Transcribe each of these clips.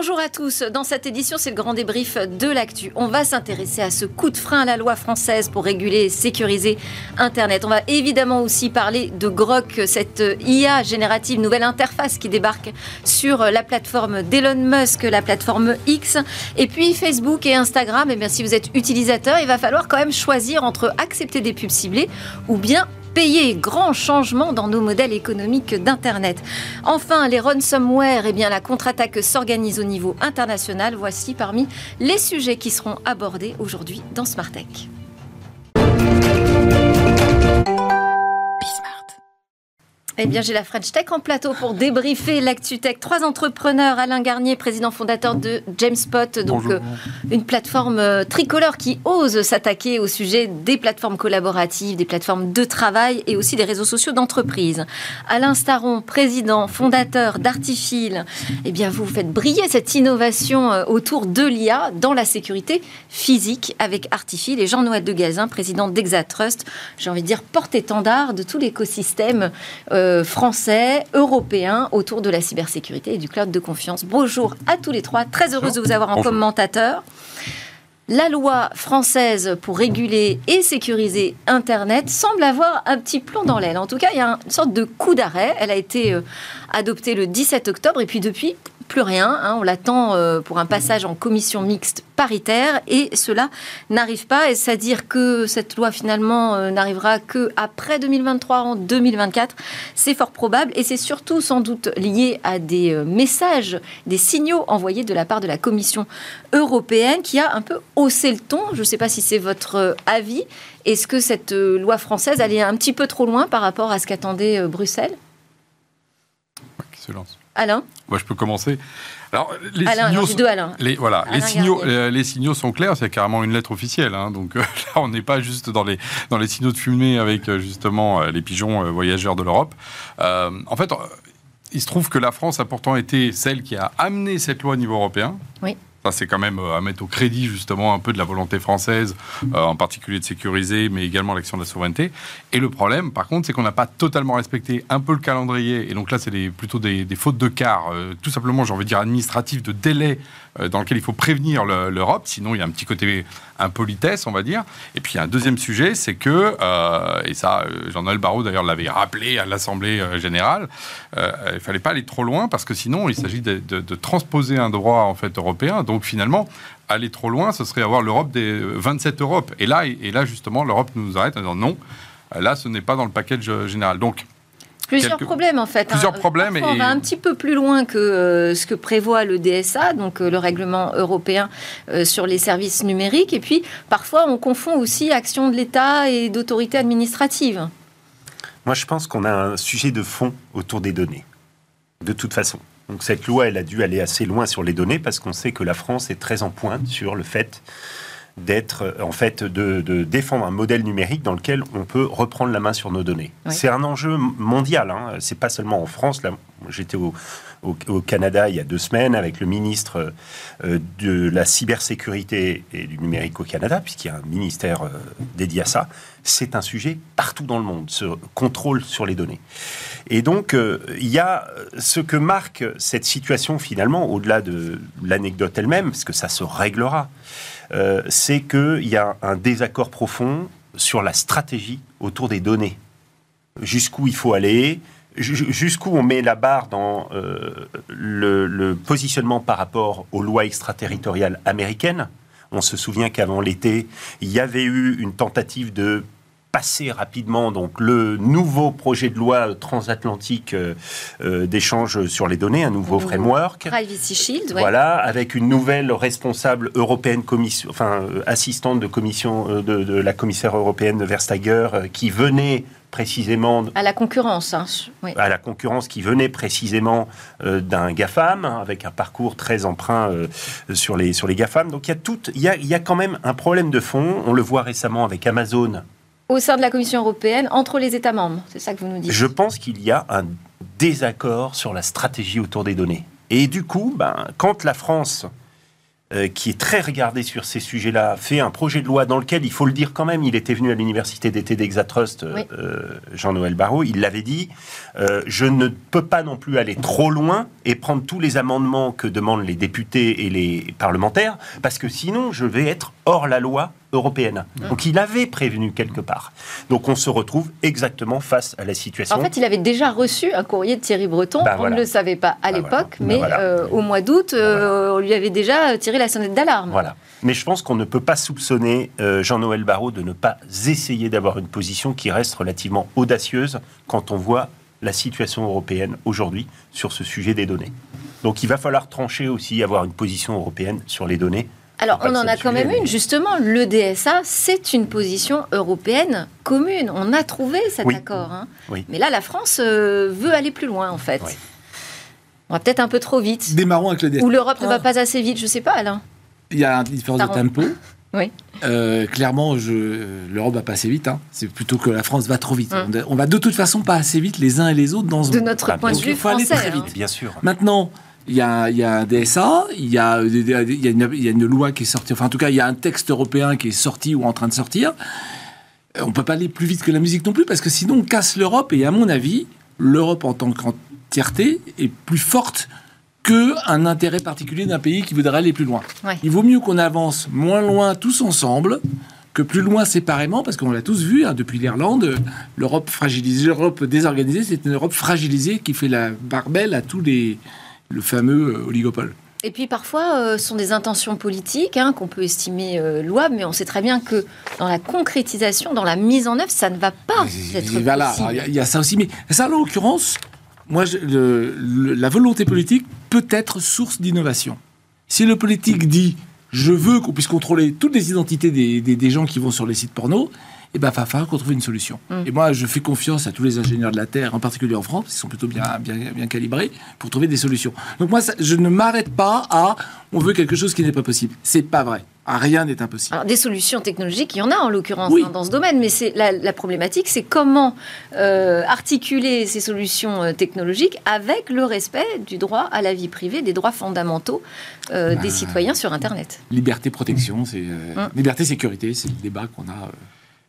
Bonjour à tous. Dans cette édition, c'est le grand débrief de l'actu. On va s'intéresser à ce coup de frein à la loi française pour réguler et sécuriser Internet. On va évidemment aussi parler de Grok, cette IA générative, nouvelle interface qui débarque sur la plateforme d'Elon Musk, la plateforme X. Et puis Facebook et Instagram, et eh bien, si vous êtes utilisateur, il va falloir quand même choisir entre accepter des pubs ciblées ou bien payer. Grand changement dans nos modèles économiques d'Internet. Enfin, les ransomware, eh bien, la contre-attaque s'organise au niveau international. Voici parmi les sujets qui seront abordés aujourd'hui dans Smart Tech. Eh bien, j'ai la French Tech en plateau pour débriefer l'actu tech. Trois entrepreneurs, Alain Garnier, président fondateur de Jamespot, donc euh, une plateforme euh, tricolore qui ose s'attaquer au sujet des plateformes collaboratives, des plateformes de travail et aussi des réseaux sociaux d'entreprise. Alain Staron, président fondateur d'Artifil, eh bien, vous faites briller cette innovation euh, autour de l'IA dans la sécurité physique avec Artifil et Jean-Noël Degazin, président d'Exatrust, j'ai envie de dire porte-étendard de tout l'écosystème. Euh, français, européens autour de la cybersécurité et du cloud de confiance. Bonjour à tous les trois, très heureuse de vous avoir en commentateur. La loi française pour réguler et sécuriser Internet semble avoir un petit plomb dans l'aile. En tout cas, il y a une sorte de coup d'arrêt. Elle a été euh, adoptée le 17 octobre et puis depuis, plus rien. Hein. on l'attend euh, pour un passage en commission mixte paritaire et cela n'arrive pas. Est-ce à dire que cette loi finalement euh, n'arrivera que après 2023, en 2024 C'est fort probable et c'est surtout sans doute lié à des euh, messages, des signaux envoyés de la part de la Commission européenne qui a un peu haussé le ton. Je ne sais pas si c'est votre avis. Est-ce que cette loi française allait un petit peu trop loin par rapport à ce qu'attendait Bruxelles? Alain Moi, je peux commencer. Alors, les signaux, sont, Les, voilà, les signaux, euh, les signaux sont clairs. C'est carrément une lettre officielle. Hein. donc euh, là, on n'est pas juste dans les dans les signaux de fumée avec euh, justement les pigeons voyageurs de l'Europe. en fait, il se trouve que la France a pourtant été celle qui a amené cette loi au niveau européen. Oui. Ça, c'est quand même euh, à mettre au crédit justement un peu de la volonté française, euh, en particulier de sécuriser, mais également l'action de la souveraineté. Et le problème, par contre, c'est qu'on n'a pas totalement respecté un peu le calendrier. Et donc là, c'est plutôt des, fautes de quart, euh, tout simplement, j'ai envie de dire, administratif, de délai dans lequel il faut prévenir l'Europe. Sinon, il y a un petit côté impolitesse, on va dire. Et puis, il y a un deuxième sujet, c'est que, et ça, Jean-Noël Barrot d'ailleurs l'avait rappelé à l'Assemblée générale, il ne fallait pas aller trop loin parce que sinon, il s'agit de, de, transposer un droit en fait européen donc finalement, aller trop loin, ce serait avoir l'Europe des 27 Europes. Et là, et là justement, l'Europe nous arrête en disant non, là, ce n'est pas dans le package général. Donc, Plusieurs problèmes en fait. Hein. Plusieurs problèmes. et... On va un petit peu plus loin que euh, ce que prévoit le DSA, donc euh, le règlement européen euh, sur les services numériques. Et puis parfois on confond aussi action de l'État et d'autorité administrative. Moi je pense qu'on a un sujet de fond autour des données, de toute façon. Donc cette loi, elle a dû aller assez loin sur les données parce qu'on sait que la France est très en pointe sur le fait d'être, en fait, de, défendre un modèle numérique dans lequel on peut reprendre la main sur nos données. C'est un enjeu mondial. Hein. C'est pas seulement en France. Là, j'étais au, au, Canada il y a deux semaines avec le ministre euh, de la cybersécurité et du numérique au Canada, puisqu'il y a un ministère euh, dédié à ça. C'est un sujet partout dans le monde, ce contrôle sur les données. Et donc, euh, il y a ce que marque cette situation finalement, au-delà de l'anecdote elle-même, parce que ça se réglera, c'est qu'il y a un désaccord profond sur la stratégie autour des données. Jusqu'où il faut aller, jusqu'où on met la barre dans euh, le, positionnement par rapport aux lois extraterritoriales américaines. On se souvient qu'avant l'été, il y avait eu une tentative de passer rapidement donc le nouveau projet de loi transatlantique euh, euh, d'échange sur les données, un nouveau framework. Privacy Shield, Voilà, avec une nouvelle responsable européenne, commission, enfin assistante de commission de, la commissaire européenne Verstager, qui venait précisément... À la concurrence. Hein. À la concurrence qui venait précisément euh, d'un GAFAM, avec un parcours très emprunt euh, sur, les, sur les GAFAM. Donc il y, a tout, il, y a, il y a quand même un problème de fond. On le voit récemment avec Amazon. Au sein de la Commission européenne, entre les États membres. C'est ça que vous nous dites Je pense qu'il y a un désaccord sur la stratégie autour des données. Et du coup, ben, quand la France euh, qui est très regardé sur ces sujets-là, fait un projet de loi dans lequel, il faut le dire quand même, il était venu à l'université d'été d'Exatrust, euh, Jean-Noël Barrot, il l'avait dit, euh, je ne peux pas non plus aller trop loin et prendre tous les amendements que demandent les députés et les parlementaires, parce que sinon je vais être hors la loi européenne. Mmh. Donc il avait prévenu quelque part. Donc on se retrouve exactement face à la situation. En fait, il avait déjà reçu un courrier de Thierry Breton. Bah, on ne le savait pas à bah, l'époque, bah, mais euh, au mois d'août, euh, on lui avait déjà tiré la sonnette d'alarme. Voilà. Mais je pense qu'on ne peut pas soupçonner euh, Jean-Noël Barrot de ne pas essayer d'avoir une position qui reste relativement audacieuse quand on voit la situation européenne aujourd'hui sur ce sujet des données. Donc il va falloir trancher aussi, avoir une position européenne sur les données alors, on en a quand même une, justement. Le DSA, c'est une position européenne commune. On a trouvé cet accord. Hein. Mais là, la France euh, veut aller plus loin, en fait. On va peut-être un peu trop vite. Démarrons avec le DSA. Ou l'Europe ne va pas assez vite, je ne sais pas, Alain. Il y a une différence de tempo. Oui. Euh, clairement, l'Europe va pas assez vite. Hein. C'est plutôt que la France va trop vite. Hum. On, va de toute façon pas assez vite les uns et les autres dans ce. De notre point de vue français. Il faut aller très vite. Hein. Bien sûr. Maintenant, il y, a, un DSA, il y a, une, loi qui est sortie, enfin en tout cas il y a un texte européen qui est sorti ou en train de sortir. Euh, on ne peut pas aller plus vite que la musique non plus parce que sinon on casse l'Europe et à mon avis, l'Europe en tant qu'entièreté est plus forte qu'un intérêt particulier d'un pays qui voudrait aller plus loin. Il vaut mieux qu'on avance moins loin tous ensemble que plus loin séparément, parce qu'on l'a tous vu hein, depuis l'Irlande, l'Europe fragilisée, l'Europe désorganisée, c'est une Europe fragilisée qui fait la barbelle à tous les, le fameux euh, oligopole. Et puis parfois, euh, ce sont des intentions politiques hein, qu'on peut estimer euh, louables, mais on sait très bien que dans la concrétisation, dans la mise en œuvre, ça ne va pas être voilà, Il y, a ça aussi, mais ça, en l'occurrence, moi, la volonté politique peut être source d'innovation. Si le politique dit je veux qu'on puisse contrôler toutes les identités des, des, gens qui vont sur les sites porno, eh ben, il va falloir qu'on trouve une solution. Mm. Et moi, je fais confiance à tous les ingénieurs de la Terre, en particulier en France, qui sont plutôt bien, bien, bien calibrés, pour trouver des solutions. Donc moi, je ne m'arrête pas à on veut quelque chose qui n'est pas possible. C'est pas vrai. Rien n'est impossible. Alors, des solutions technologiques, il y en a en l'occurrence hein, dans ce domaine, mais c'est la, problématique, c'est comment euh, articuler ces solutions euh, technologiques avec le respect du droit à la vie privée, des droits fondamentaux euh, des bah, citoyens sur Internet. Liberté, protection, c'est hum. liberté, sécurité, c'est le débat qu'on a.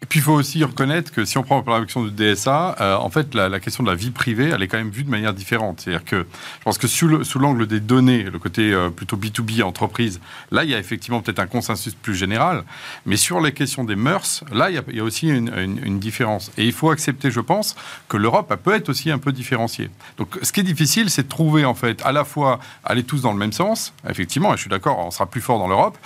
Et puis il faut aussi reconnaître que si on prend la question du DSA, euh, en fait la, question de la vie privée, elle est quand même vue de manière différente. C'est-à-dire que je pense que sous l'angle des données, le côté euh, plutôt B2B entreprise, là il y a effectivement peut-être un consensus plus général. Mais sur les questions des mœurs, là il y a, aussi une, différence. Et il faut accepter, je pense, que l'Europe peut être aussi un peu différenciée. Donc ce qui est difficile, c'est de trouver en fait à la fois aller tous dans le même sens. Effectivement, je suis d'accord, on sera plus fort dans l'Europe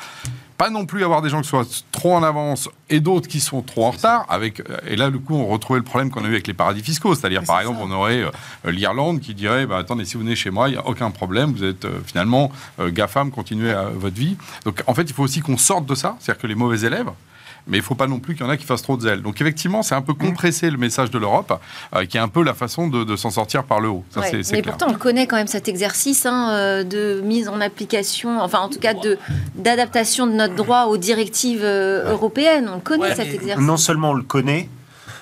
pas non plus avoir des gens qui soient trop en avance et d'autres qui sont trop en retard. Avec, euh, et là, du coup, on retrouvait le problème qu'on a eu avec les paradis fiscaux. C'est-à-dire, par exemple, on aurait euh, l'Irlande qui dirait bah, Attendez, si vous venez chez moi, il n'y a aucun problème, vous êtes euh, finalement GAFAM, continuez votre vie. Donc, en fait, il faut aussi qu'on sorte de ça, c'est-à-dire que les mauvais élèves, mais il ne faut pas non plus qu'il y en a qui fassent trop de zèle. Donc effectivement, c'est un peu compressé le message de l'Europe, euh, qui est un peu la façon de, s'en sortir par le haut. Ça, mais pourtant, on connaît quand même cet exercice hein, euh, de mise en application, enfin en tout cas d'adaptation de, notre droit aux directives euh, européennes. On connaît cet exercice. Non seulement on le connaît,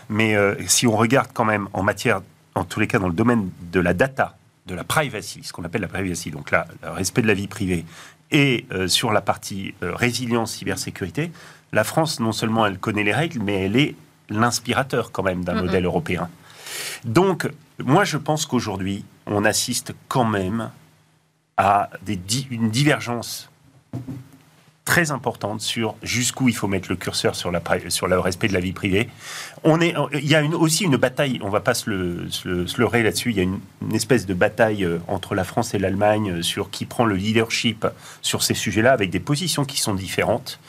mais si on regarde quand même en matière, en tous les cas dans le domaine de la data, de la privacy, ce qu'on appelle la privacy, donc là, le respect de la vie privée, et sur la partie résilience cybersécurité, la France, non seulement elle connaît les règles, mais elle est l'inspirateur quand même d'un modèle européen. Donc, moi, je pense qu'aujourd'hui, on assiste quand même à une divergence très importante sur jusqu'où il faut mettre le curseur sur, la, sur le respect de la vie privée. On est, il y a une, aussi une bataille, on ne va pas se, le, se, leurrer là-dessus, il y a une, espèce de bataille euh, entre la France et l'Allemagne euh, sur qui prend le leadership sur ces sujets-là, avec des positions qui sont différentes,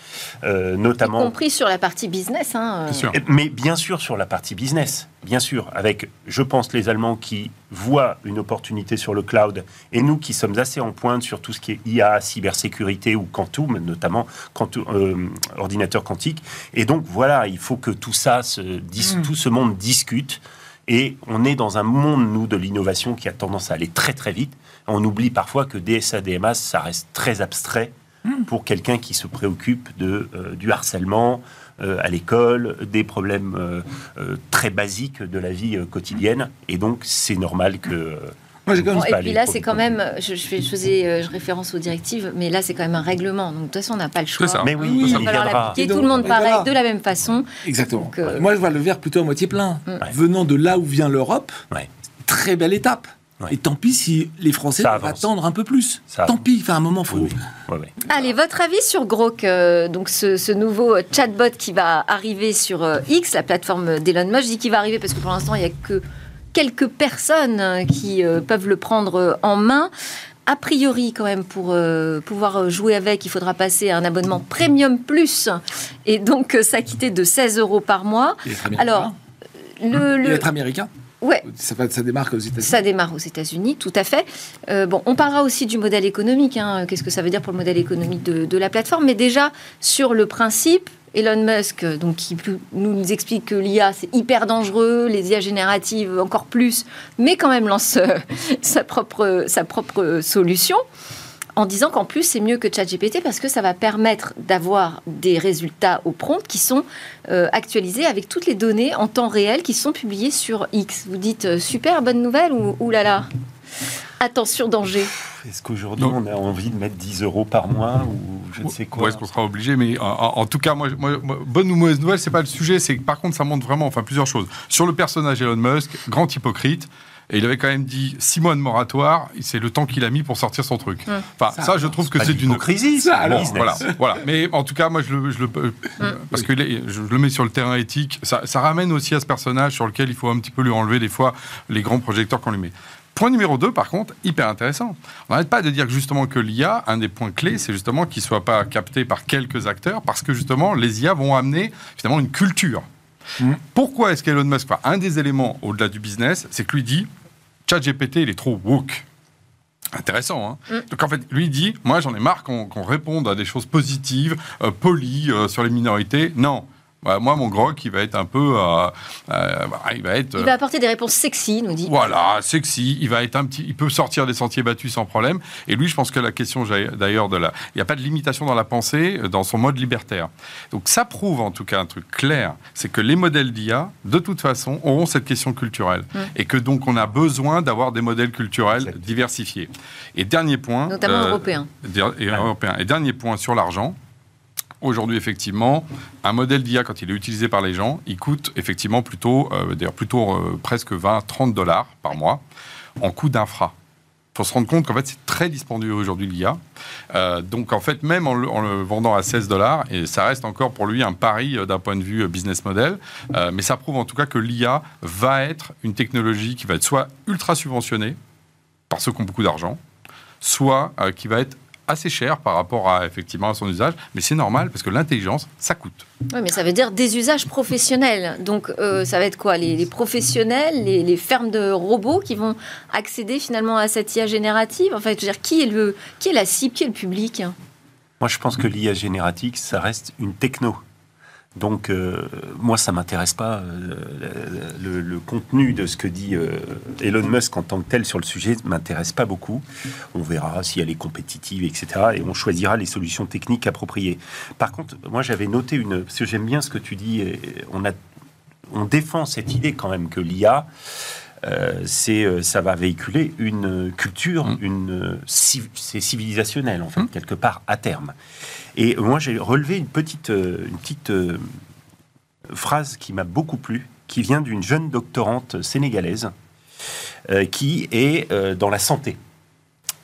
euh, notamment... Y compris sur la partie business. Hein, Mais bien sûr sur la partie business, bien sûr, avec, je pense, les Allemands qui voient une opportunité sur le cloud, et nous qui sommes assez en pointe sur tout ce qui est IA, cybersécurité ou quantum, notamment quantum, ordinateur quantique. Et donc voilà, il faut que tout ça se Mm. tout ce monde discute. Et on est dans un monde, nous, de l'innovation qui a tendance à aller très très vite. On oublie parfois que DSA, DMA, ça reste très abstrait mm. pour quelqu'un qui se préoccupe de, euh, du harcèlement euh, à l'école, des problèmes euh, très basiques de la vie quotidienne. Et donc, c'est normal que Moi, j'ai quand et puis là, c'est quand même, je, je, fais- je faisais je référence aux directives, mais là, c'est quand même un règlement. Donc, de toute façon, on n'a pas le choix. Ça. Mais oui, Oui, Il va falloir l'appliquer. Tout le monde pareil, voilà. de la même façon. Exactement. Donc, euh, Moi, je vois le verre plutôt à moitié plein. Mm. Venant de là où vient l'Europe, Ouais. très belle étape. Ouais. Et tant pis si les Français Ça doivent attendre un peu plus. Ça tant pis, enfin, à un moment, faut. Oui, oui. Ouais, ouais. Allez, votre avis sur Grok, euh, donc ce, ce nouveau chatbot qui va arriver sur euh, X, la plateforme d'Elon Musk. Je dis qu'il va arriver parce que pour l'instant, il n'y a que quelques personnes euh, qui euh, peuvent le prendre en main. A priori, quand même, pour euh, pouvoir jouer avec, il faudra passer à un abonnement Premium Plus et donc euh, s'acquitter de 16 euros par mois. Il est. Alors, le, Il est le- être américain. Ouais, Ça, démarque aux États-Unis. ça démarre aux États-Unis, tout à fait. Euh, bon, on parlera aussi du modèle économique. hein. Qu'est-ce que ça veut dire pour le modèle économique de, de la plateforme? Mais déjà, sur le principe, Elon Musk, donc, qui nous explique que l'IA, c'est hyper dangereux, les IA génératives encore plus, mais quand même lance euh, sa, propre, sa propre solution. En disant qu'en plus, c'est mieux que ChatGPT parce que ça va permettre d'avoir des résultats au prompt qui sont euh, actualisés avec toutes les données en temps réel qui sont publiées sur X. Vous dites euh, super, bonne nouvelle ou oulala Attention, danger. Est-ce qu'aujourd'hui, on a envie de mettre 10 euros par mois ou je ne sais quoi? Ouais, est-ce qu'on sera obligé Mais en, en- tout cas, moi, moi- moi, bonne ou mauvaise nouvelle, c'est pas le sujet. C'est que par contre, ça montre vraiment, enfin, plusieurs choses. Sur le personnage Elon Musk, grand hypocrite. Et il avait quand même dit six mois de moratoire. C'est le temps qu'il a mis pour sortir son truc. Enfin, ça, je trouve que c'est d'une alors, business. voilà, voilà. Mais en tout cas, moi, je le, je le- euh, parce que je le mets sur le terrain éthique. Ça, ça ramène aussi à ce personnage sur lequel il faut un petit peu lui enlever des fois les grands projecteurs qu'on lui met. Point numéro 2, par contre, hyper intéressant. On n'arrête pas de dire justement que l'IA, un des points clés, c'est justement qu'il ne soit pas capté par quelques acteurs, parce que justement, les IA vont amener finalement une culture. Mhm. Pourquoi est-ce qu'Elon Musk, enfin, un des éléments au-delà du business, c'est que lui dit, ChatGPT, il est trop woke. Intéressant, hein Mm. Donc en fait, lui dit, moi j'en ai marre qu'on qu'on réponde à des choses positives, euh, polies euh, sur les minorités. Non. Bah, moi, mon grog, il va être un peu... euh, euh, bah, il va être... Il va apporter des réponses sexy, nous dit. Voilà, sexy. Il va être un petit, il peut sortir des sentiers battus sans problème. Et lui, je pense que la question d'ailleurs de la, il n'y a pas de limitation dans la pensée, euh, dans son mode libertaire. Donc ça prouve en tout cas un truc clair, c'est que les modèles d'IA, de toute façon, auront cette question culturelle, Mm. et que donc on a besoin d'avoir des modèles culturels Exact. diversifiés. Et dernier point, Notamment euh, européens. der- et européen. Et dernier point sur l'argent. Aujourd'hui, effectivement, un modèle d'IA, quand il est utilisé par les gens, il coûte effectivement plutôt, euh, d'ailleurs plutôt euh, presque 20-30 dollars par mois en coût d'infra. Il faut se rendre compte qu'en fait, c'est très dispendieux aujourd'hui l'IA. Euh, donc, en fait, même en le, en le vendant à 16 dollars, et ça reste encore pour lui un pari d'un point de vue business model, mais ça prouve en tout cas que l'IA va être une technologie qui va être soit ultra subventionnée par ceux qui ont beaucoup d'argent, soit qui va être assez cher par rapport à effectivement à son usage, mais c'est normal parce que l'intelligence, ça coûte. Oui, mais ça veut dire des usages professionnels. Donc, euh, ça va être quoi? Les, les professionnels, les, les fermes de robots qui vont accéder finalement à cette IA générative? En fait, je veux dire, qui est, le, qui est la cible, qui est le public? Moi, je pense que l'IA génératique, ça reste une techno. Donc, euh, moi, ça m'intéresse pas euh, le, contenu de ce que dit euh, Elon Musk en tant que tel sur le sujet m'intéresse pas beaucoup. On verra si elle est compétitive, etc. Et on choisira les solutions techniques appropriées. Par contre, moi, j'avais noté une parce que j'aime bien ce que tu dis. on a, on défend cette idée quand même que l'IA c'est, euh, ça va véhiculer une culture, Mm. une, euh, c'est civilisationnel en fait, Mm. quelque part, à terme. Et moi, j'ai relevé une petite, euh, une petite euh, phrase qui m'a beaucoup plu, qui vient d'une jeune doctorante sénégalaise euh, qui est euh, dans la santé.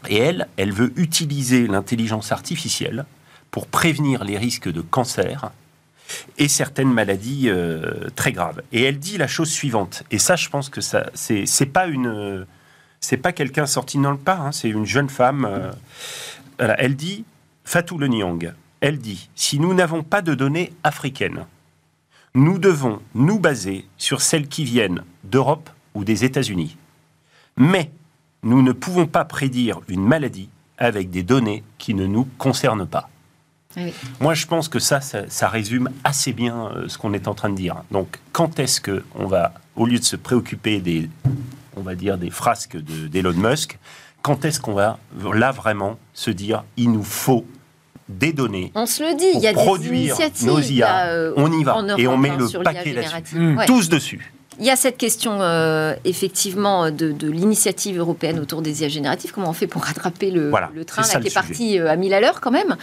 Et elle, elle veut utiliser l'intelligence artificielle pour prévenir les risques de cancer et certaines maladies euh, très graves. Et elle dit la chose suivante. Et ça, je pense que c'est, pas une, pas quelqu'un sorti dans le pas. hein, c'est une jeune femme. euh, elle dit Fatou Le Niang. Elle dit si nous n'avons pas de données africaines, nous devons nous baser sur celles qui viennent d'Europe ou des États-Unis. Mais nous ne pouvons pas prédire une maladie avec des données qui ne nous concernent pas. Ah oui. Moi, je pense que ça, ça, ça résume assez bien euh, ce qu'on est en train de dire. Donc, quand est-ce que on va, au lieu de se préoccuper des, on va dire, des frasques de- d'Elon Musk, quand est-ce qu'on va là vraiment se dire, il nous faut des données On se le dit, il y a pour des produire initiatives. nos là, IA, euh, on y va en et on met hein, le paquet là-dessus. Mm. Ouais. tous dessus. Il y a cette question, euh, effectivement, de, l'initiative européenne autour des IA génératives. Comment on fait pour rattraper le, le train là, qui est parti euh, à 1000 à l'heure, quand même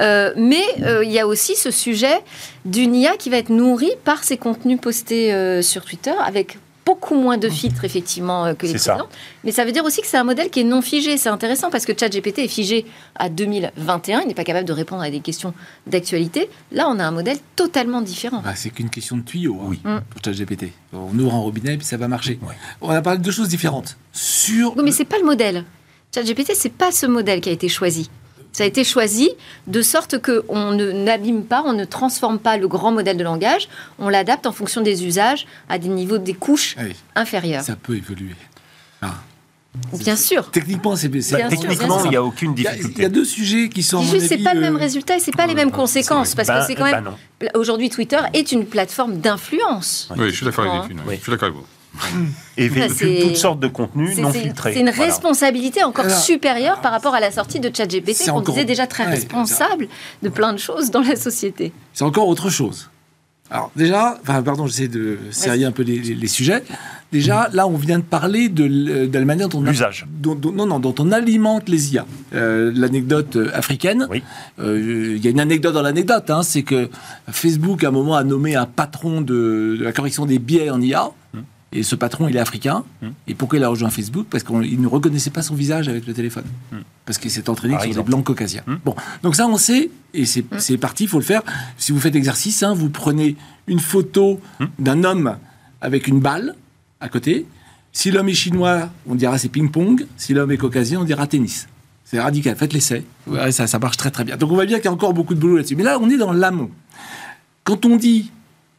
euh, Mais il y a aussi ce sujet d'une IA qui va être nourrie par ces contenus postés sur Twitter, avec beaucoup moins de filtres, effectivement, euh, que les précédents. Mais ça veut dire aussi que c'est un modèle qui est non figé. C'est intéressant parce que ChatGPT est figé à 2021. Il n'est pas capable de répondre à des questions d'actualité. Là, on a un modèle totalement différent. Bah, c'est qu'une question de tuyau hein, oui. Mm. pour ChatGPT. On ouvre un robinet et puis ça va marcher. On a parlé de deux choses différentes. Sur... Oui, mais c'est pas le modèle. ChatGPT, c'est pas ce modèle qui a été choisi. Ça a été choisi de sorte qu'on n'abîme pas, on ne transforme pas le grand modèle de langage, on l'adapte en fonction des usages à des niveaux, des couches inférieures. Ça peut évoluer. Ah. Bien sûr. Techniquement, c'est bah, techniquement, il n'y a aucune difficulté. Il y, a deux sujets qui sont. Juste, c'est pas le même euh, résultat et c'est pas les mêmes conséquences parce que bah, c'est quand même. Bah aujourd'hui, Twitter est une plateforme d'influence. Oui, je suis d'accord avec, je suis d'accord avec vous. et véhicule toutes sortes de contenus non filtrés. C'est une responsabilité encore supérieure par rapport à la sortie de ChatGPT, qu'on disait déjà très responsable de plein de choses dans la société. C'est encore autre chose. Alors déjà, enfin, pardon, j'essaie de serrer un peu les, sujets. Déjà, là, on vient de parler de, la manière dont on, L'usage. non, non, dont on alimente les IA. Euh, l'anecdote euh, africaine. Oui. Euh, il y a une anecdote dans l'anecdote, hein, c'est que Facebook, à un moment, a nommé un patron de, la correction des biais en IA. Et ce patron, il est africain. Hmm. Et pourquoi il a rejoint Facebook? Parce qu'il ne reconnaissait pas son visage avec le téléphone. Hmm. Parce qu'il s'est entraîné sur des blancs caucasiens. Hmm. Bon, donc ça, on sait, et c'est parti, il faut le faire. Si vous faites exercice, hein, vous prenez une photo d'un homme avec une balle à côté. Si l'homme est chinois, on dira c'est ping-pong. Si l'homme est caucasien, on dira tennis. C'est radical. Faites l'essai. ça, ça marche très très bien. Donc on voit bien qu'il y a encore beaucoup de boulot là-dessus. Mais là, on est dans l'amont. Quand on dit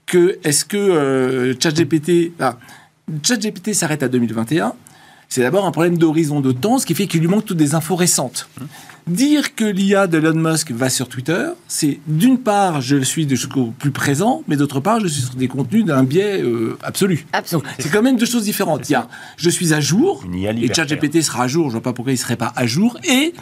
que est-ce que euh, ChatGPT, ChatGPT s'arrête à 2021, c'est d'abord un problème d'horizon de temps, ce qui fait qu'il lui manque toutes des infos récentes. Dire que l'IA de Elon Musk va sur Twitter, c'est d'une part, je suis jusqu'au plus présent, mais d'autre part, je suis sur des contenus d'un biais euh, absolu. C'est quand même deux choses différentes. Il y a, je suis à jour, et ChatGPT sera à jour, je ne vois pas pourquoi il ne serait pas à jour, et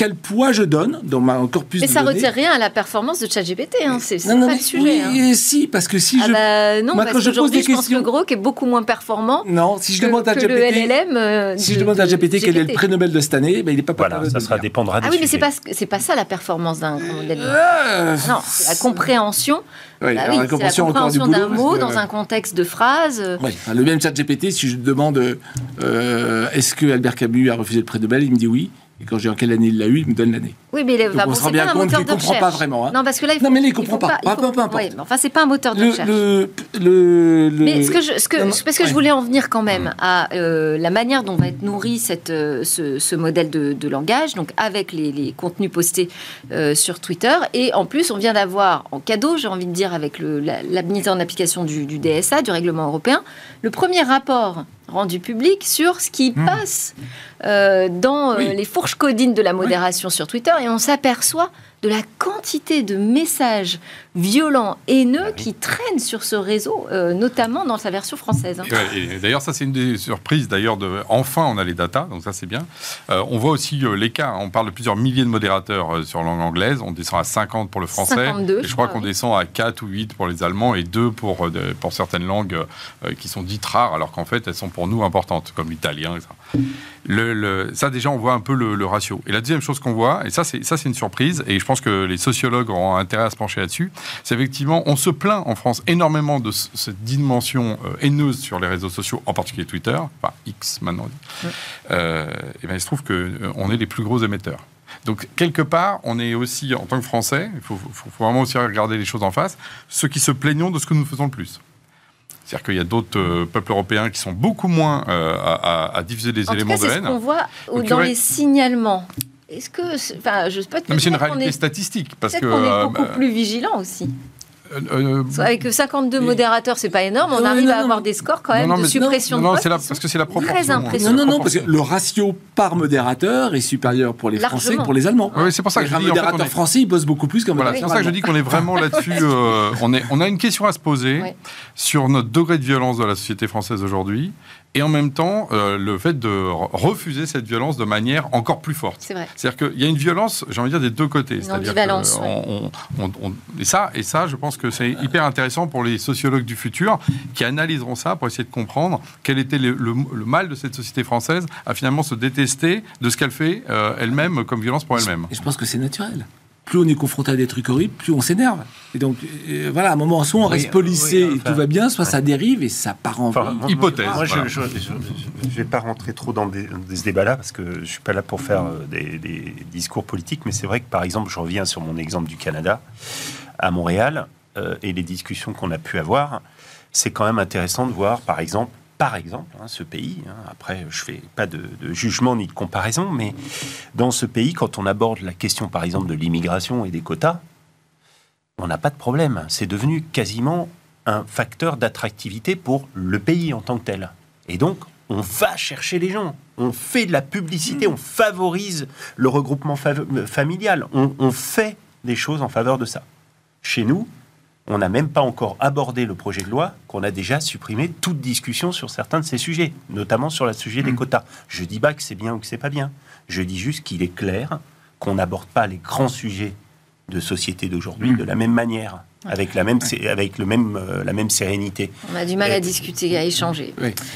quel poids je donne dans ma corpus Mais ça ne retire rien à la performance de ChatGPT, hein. c'est pas le sujet. Oui, hein. si, parce que si ah je. Bah, non, parce qu'aujourd'hui, je pense que Grok est beaucoup moins performant. Non, si je demande à GPT. LLM euh, si je demande à GPT quel est le prix Nobel de cette année, ben, il n'est pas Voilà, ça sera dépendra des Ah oui, mais c'est pas, c'est pas ça la performance d'un modèle. Euh, non, c'est la compréhension. Oui, bah oui, la compréhension d'un mot dans un contexte de phrase. Oui, le même chat GPT, si je demande euh, est-ce que Albert Camus a refusé le prix Nobel, il me dit oui. Et quand j'ai en quelle année il l'a eu, il me donne l'année. Oui, mais Donc on se rend bien compte qu'il ne comprend pas vraiment. Hein. Non, parce que là, il faut, non, mais là, il ne comprend pas. pas, faut, peu, importe. Oui, mais enfin, c'est pas un moteur de recherche. Le, le, mais ce que je, ce que, parce que je voulais en venir quand même à euh, la manière dont va être nourri cette, euh, ce, ce, modèle de, de, langage, donc avec les, les contenus postés euh, sur Twitter. Et en plus, on vient d'avoir en cadeau, j'ai envie de dire, avec le, la, la, mise en application du, du DSA, du règlement européen, le premier rapport rendu public sur ce qui hmm. passe euh, dans euh, les fourches codines de la modération sur Twitter et on s'aperçoit de la quantité de messages violents, haineux ah qui traînent sur ce réseau, euh, notamment dans sa version française. Hein. d'ailleurs, ça c'est une des surprises. D'ailleurs, de, enfin, on a les datas, donc ça c'est bien. Euh, on voit aussi euh, les cas. On parle de plusieurs milliers de modérateurs sur langue anglaise. On descend à 50 pour le français. 52, je crois qu'on descend à 4 ou 8 pour les allemands et 2 pour, pour certaines langues qui sont dites rares, alors qu'en fait elles sont pour nous importantes, comme l'italien. Le, le, ça déjà, on voit un peu le, le ratio. Et la deuxième chose qu'on voit, et ça c'est une surprise, et je pense que les sociologues auront intérêt à se pencher là-dessus, c'est effectivement, on se plaint en France énormément de cette dimension euh, haineuse sur les réseaux sociaux, en particulier Twitter, enfin X maintenant. Euh, et bien il se trouve qu'on euh, est les plus gros émetteurs. Donc, quelque part, on est aussi, en tant que Français, il faut, vraiment aussi regarder les choses en face, ceux qui se plaignont de ce que nous faisons le plus. C'est-à-dire qu'il y a d'autres peuples européens qui sont beaucoup moins à, diffuser des éléments de haine. C'est ce qu'on voit dans les signalements. Est-ce que, enfin, je sais pas. Mais c'est une réalité statistique parce que on est beaucoup plus vigilant aussi. Euh, euh, Avec 52 modérateurs, c'est pas énorme. On arrive à avoir des scores quand même de suppression non, de c'est parce que c'est la proportion. Très impressionnant. Non, non, non, parce que le ratio par modérateur est supérieur pour les Français que pour les Allemands. Oui, c'est pour ça que je dis. Un modérateur français, il bosse beaucoup plus qu'un voilà, C'est pour ça que je dis qu'on est vraiment là-dessus. Euh, on, est, on a une question à se poser sur notre degré de violence de la société française aujourd'hui et en même temps euh, le fait de refuser cette violence de manière encore plus forte. C'est vrai. C'est-à-dire qu'il y a une violence, j'ai envie de dire, des deux côtés. C'est-à-dire on, on, et ça, et ça, je pense que c'est hyper intéressant pour les sociologues du futur qui analyseront ça pour essayer de comprendre quel était le, mal de cette société française à finalement se détester de ce qu'elle fait euh, elle-même comme violence pour elle-même. Et je pense que c'est naturel plus on est confronté à des trucs horribles, plus on s'énerve. Et donc, euh, voilà, à un moment, soit on reste polissé et tout va bien, soit ça dérive et ça part en hypothèse. Moi, je ne vais pas rentrer trop dans, des, ce débat-là parce que je suis pas là pour faire euh, des, discours politiques, mais c'est vrai que, par exemple, je reviens sur mon exemple du Canada, à Montréal, euh, et les discussions qu'on a pu avoir, c'est quand même intéressant de voir, par exemple, par exemple, hein, ce pays, hein, après je fais pas de, jugement ni de comparaison, mais dans ce pays, quand on aborde la question par exemple de l'immigration et des quotas, on n'a pas de problème. C'est devenu quasiment un facteur d'attractivité pour le pays en tant que tel. Et donc, on va chercher les gens, on fait de la publicité, on favorise le regroupement familial, on fait des choses en faveur de ça. Chez nous, on n'a même pas encore abordé le projet de loi qu'on a déjà supprimé toute discussion sur certains de ces sujets, notamment sur le sujet des mmh. quotas. Je dis pas que c'est bien ou que c'est pas bien. Je dis juste qu'il est clair qu'on n'aborde pas les grands sujets de société d'aujourd'hui mmh. de la même manière avec la même, avec le même, euh, la même sérénité. On a du mal à discuter, à échanger.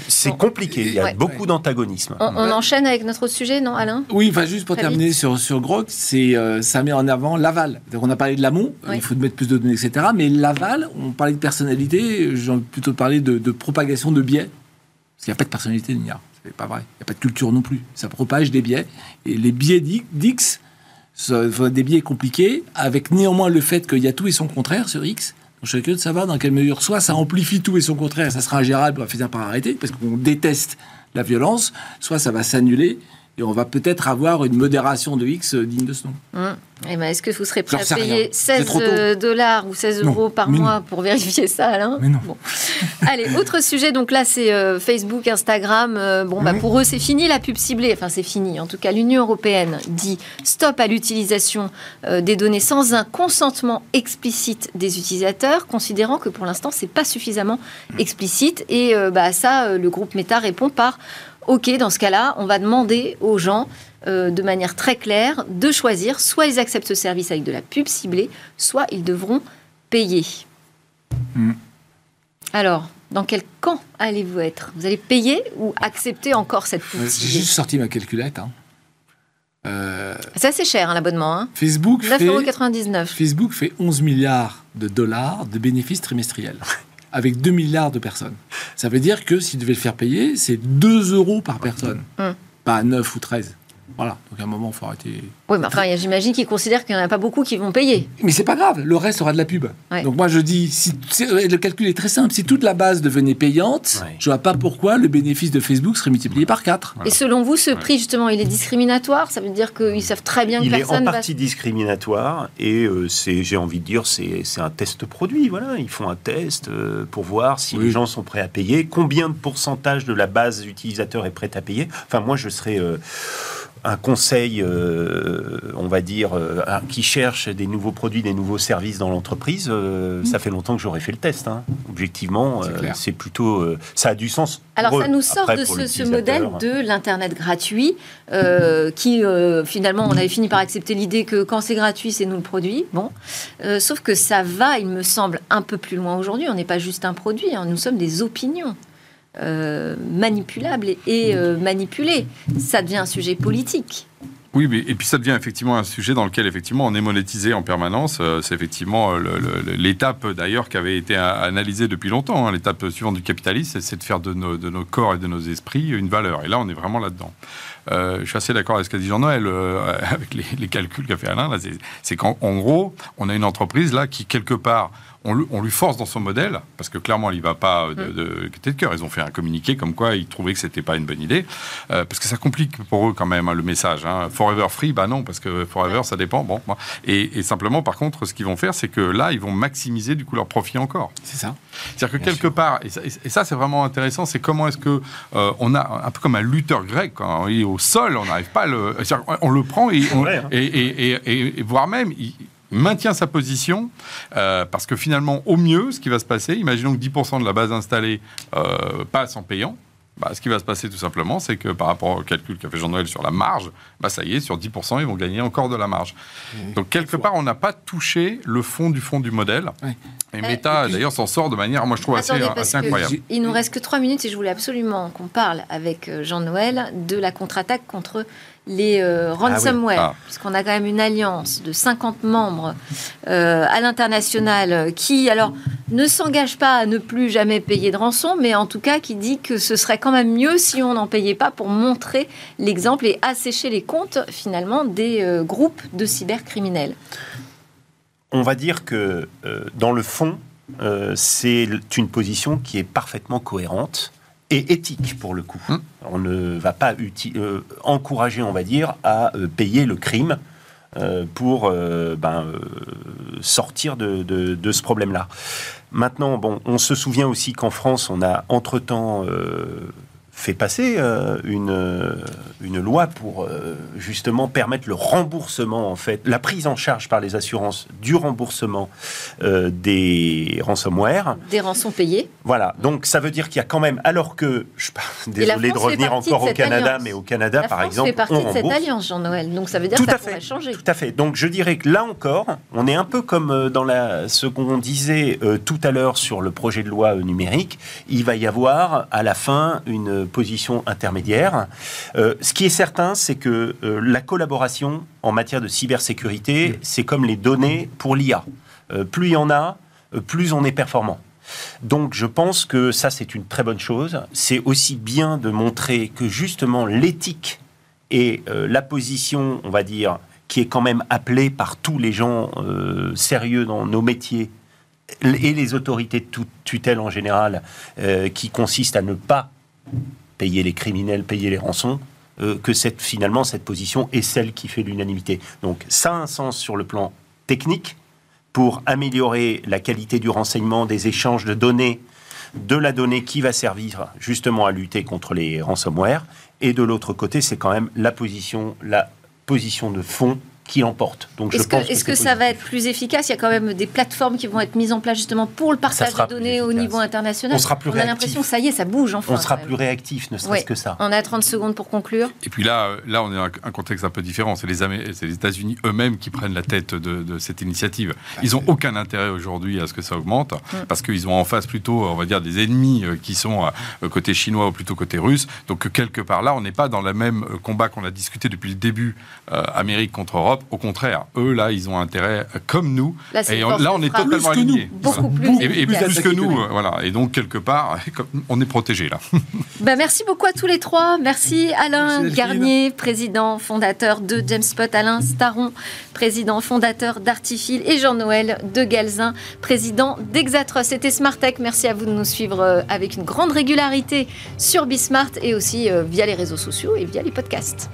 C'est compliqué, il y a beaucoup d'antagonisme. On, enchaîne avec notre sujet, non, Alain? Oui, enfin, juste pour terminer sur, sur Grok, c'est, euh, ça met en avant l'aval. On a parlé de l'amont, il faut mettre plus de données, etc. Mais l'aval, on parlait de personnalité, j'ai plutôt parlé de, de, propagation de biais. Parce qu'il n'y a pas de personnalité, il n'y a. C'est pas vrai. Il n'y a pas de culture non plus. Ça propage des biais. Et les biais d'X des biais compliqués, avec néanmoins le fait qu'il y a tout et son contraire sur X. Je suis curieux de savoir dans quelle mesure, soit ça amplifie tout et son contraire, ça sera ingérable, on va finir par arrêter, parce qu'on déteste la violence, soit ça va s'annuler, et on va peut-être avoir une modération de X digne de ce nom. Hum. Eh ben, est-ce que vous serez prêt à payer 16 dollars ou 16 euros par mois pour vérifier ça, Alain mais non. Allez, autre sujet, donc là c'est euh, Facebook, Instagram. Euh, bon, bah, pour eux c'est fini la pub ciblée. Enfin, c'est fini. En tout cas, l'Union européenne dit stop à l'utilisation euh, des données sans un consentement explicite des utilisateurs, considérant que pour l'instant c'est pas suffisamment explicite. Et bah, ça, le groupe Meta répond par OK, dans ce cas-là, on va demander aux gens euh, de manière très claire de choisir soit ils acceptent ce service avec de la pub ciblée, soit ils devront payer. Hmm. Alors, dans quel camp allez-vous être? Vous allez payer ou accepter encore cette pub J'ai juste sorti ma calculette. Hein. Euh, c'est assez cher hein, l'abonnement. Hein. Facebook, fait, Facebook fait 11 milliards de dollars de bénéfices trimestriels avec 2 milliards de personnes. Ça veut dire que s'ils devaient le faire payer, c'est 2 euros par personne, hmm. pas 9 ou 13. Voilà, donc à un moment, il faut arrêter. Oui, mais enfin, j'imagine qu'ils considèrent qu'il n'y en a pas beaucoup qui vont payer. Mais c'est pas grave, le reste sera de la pub. Donc moi, je dis, si, le calcul est très simple. Si toute la base devenait payante, je vois pas pourquoi le bénéfice de Facebook serait multiplié par 4. Et selon vous, ce prix, justement, il est discriminatoire? Ça veut dire qu'ils savent très bien que il est en partie discriminatoire et euh, c'est, j'ai envie de dire, c'est, un test produit. Voilà, ils font un test euh, pour voir si les gens sont prêts à payer, combien de pourcentage de la base utilisateur est prêt à payer? Enfin, moi, je serais... Euh, un conseil, euh, on va dire, euh, qui cherche des nouveaux produits, des nouveaux services dans l'entreprise, euh, mm. ça fait longtemps que j'aurais fait le test. Hein. Objectivement, c'est plutôt, ça a du sens. Alors ça nous sort de ce, modèle de l'internet gratuit, qui finalement, on avait fini par accepter l'idée que quand c'est gratuit, c'est nous le produit. Bon, sauf que ça va, il me semble, un peu plus loin aujourd'hui. On n'est pas juste un produit, hein. nous sommes des opinions. Euh, manipulable et euh, manipulé. Ça devient un sujet politique. Oui, mais, et puis ça devient effectivement un sujet dans lequel effectivement on est monétisé en permanence. Euh, c'est effectivement l'étape d'ailleurs qui avait été analysée depuis longtemps. Hein. L'étape suivante du capitalisme, c'est de faire de nos, corps et de nos esprits une valeur. Et là, on est vraiment là-dedans. je suis assez d'accord avec ce qu'a dit Jean-Noël, avec les, les calculs qu'a fait Alain. C'est qu'en gros, on a une entreprise là qui, quelque part, on, lui force dans son modèle, parce que clairement, il n'y va pas de, mm. de, de cœur. Ils ont fait un communiqué comme quoi ils trouvaient que c'était pas une bonne idée, euh, parce que ça complique pour eux quand même hein, le message. Hein. Forever free, bah non, parce que forever, ça dépend. Bon, et, simplement, par contre, ce qu'ils vont faire, c'est que là, ils vont maximiser du coup leur profit encore. C'est ça. C'est-à-dire que quelque part, et ça, c'est vraiment intéressant, c'est comment est-ce que euh, on a un peu comme un lutteur grec, quand il est au sol, on n'arrive pas à le, on le prend et, hein. et, et, voire même, il, maintient sa position, euh, parce que finalement, au mieux, ce qui va se passer, imaginons que 10% de la base installée euh, passe en payant, bah, ce qui va se passer tout simplement, c'est que par rapport au calcul qu'a fait Jean-Noël sur la marge, bah, ça y est, sur 10%, ils vont gagner encore de la marge. Donc quelque part, on n'a pas touché le fond du fond du modèle. Et Meta, d'ailleurs, s'en sort de manière, moi je trouve assez, Attendez, assez incroyable. Il nous reste que trois minutes et je voulais absolument qu'on parle avec euh, Jean-Noël de la contre-attaque contre les euh, ransomware, Ah. puisqu'on a quand même une alliance de 50 membres euh, à l'international qui, alors, ne s'engage pas à ne plus jamais payer de rançon, mais en tout cas qui dit que ce serait quand même mieux si on n'en payait pas pour montrer l'exemple et assécher les comptes finalement des euh, groupes de cybercriminels. On va dire que dans le fond, c'est une position qui est parfaitement cohérente et éthique pour le coup. Hum. On ne va pas euh, encourager, on va dire, à euh, payer le crime euh, pour euh, ben, sortir de, de- de ce problème-là. Maintenant, bon, on se souvient aussi qu'en France, on a entre-temps fait passer euh, une, euh, une loi pour euh, justement permettre le remboursement, en fait, la prise en charge par les assurances du remboursement euh, des ransomware. Des rançons payées. Voilà, donc ça veut dire qu'il y a quand même, alors que, je désolé de revenir de encore au Canada, alliance. mais au Canada, La par France exemple, fait partie on de cette alliance, Jean-Noël. Donc ça veut dire Tout que ça pourrait changer. Tout à fait. Donc je dirais que là encore, on est un peu comme dans la, ce qu'on disait tout à l'heure sur le projet de loi numérique. Il va y avoir à la fin une position intermédiaire. Euh, ce qui est certain, c'est que euh, la collaboration en matière de cybersécurité, c'est comme les données pour l'IA. Euh, plus il y en a, plus on est performant. Donc je pense que ça, c'est une très bonne chose. C'est aussi bien de montrer que justement l'éthique et la position, on va dire, qui est quand même appelée par tous les gens sérieux dans nos métiers et les autorités de tutelle en général, euh, qui consiste à ne pas payer les criminels, payer les rançons, euh, que cette, finalement cette position est celle qui fait l'unanimité. Donc ça a un sens sur le plan technique pour améliorer la qualité du renseignement, des échanges de données, de la donnée qui va servir justement à lutter contre les ransomware. Et de l'autre côté, c'est quand même la position, la position de fond qui l'emporte. Donc Est-ce que, ça va être plus efficace? Il y a quand même des plateformes qui vont être mises en place justement pour le partage de données au niveau international. On sera plus a réactif. l'impression que ça y est, ça bouge enfin. On sera plus réactif, ne serait-ce Ouais. que ça. On a 30 secondes pour conclure. Et puis là, euh, là, on est dans un contexte un peu différent. C'est les, États-Unis eux-mêmes qui prennent la tête de, de cette initiative. Ils n'ont aucun intérêt aujourd'hui à ce que ça augmente, parce qu'ils ont en face plutôt, on va dire, des ennemis euh, qui sont euh, côté chinois ou plutôt côté russe. Donc quelque part là, on n'est pas dans le même euh, combat qu'on a discuté depuis le début, euh, Amérique contre Europe. Au contraire, eux là, ils ont intérêt, euh, comme nous. Là, et on- là, on est totalement Plus que nous. alignés. Beaucoup plus Et, et efficace. plus que nous, nous. euh, voilà. Et donc quelque part, on est protégé là. Ben, merci beaucoup à tous les trois. Merci Alain Merci Delphine. Garnier, président fondateur de Jamespot, Alain Staron, président fondateur d'Artifil et Jean-Noël de Galzin, président d'Exatros. C'était Smart Tech. Merci à vous de nous suivre euh, avec une grande régularité sur Bismart et aussi via les réseaux sociaux et via les podcasts.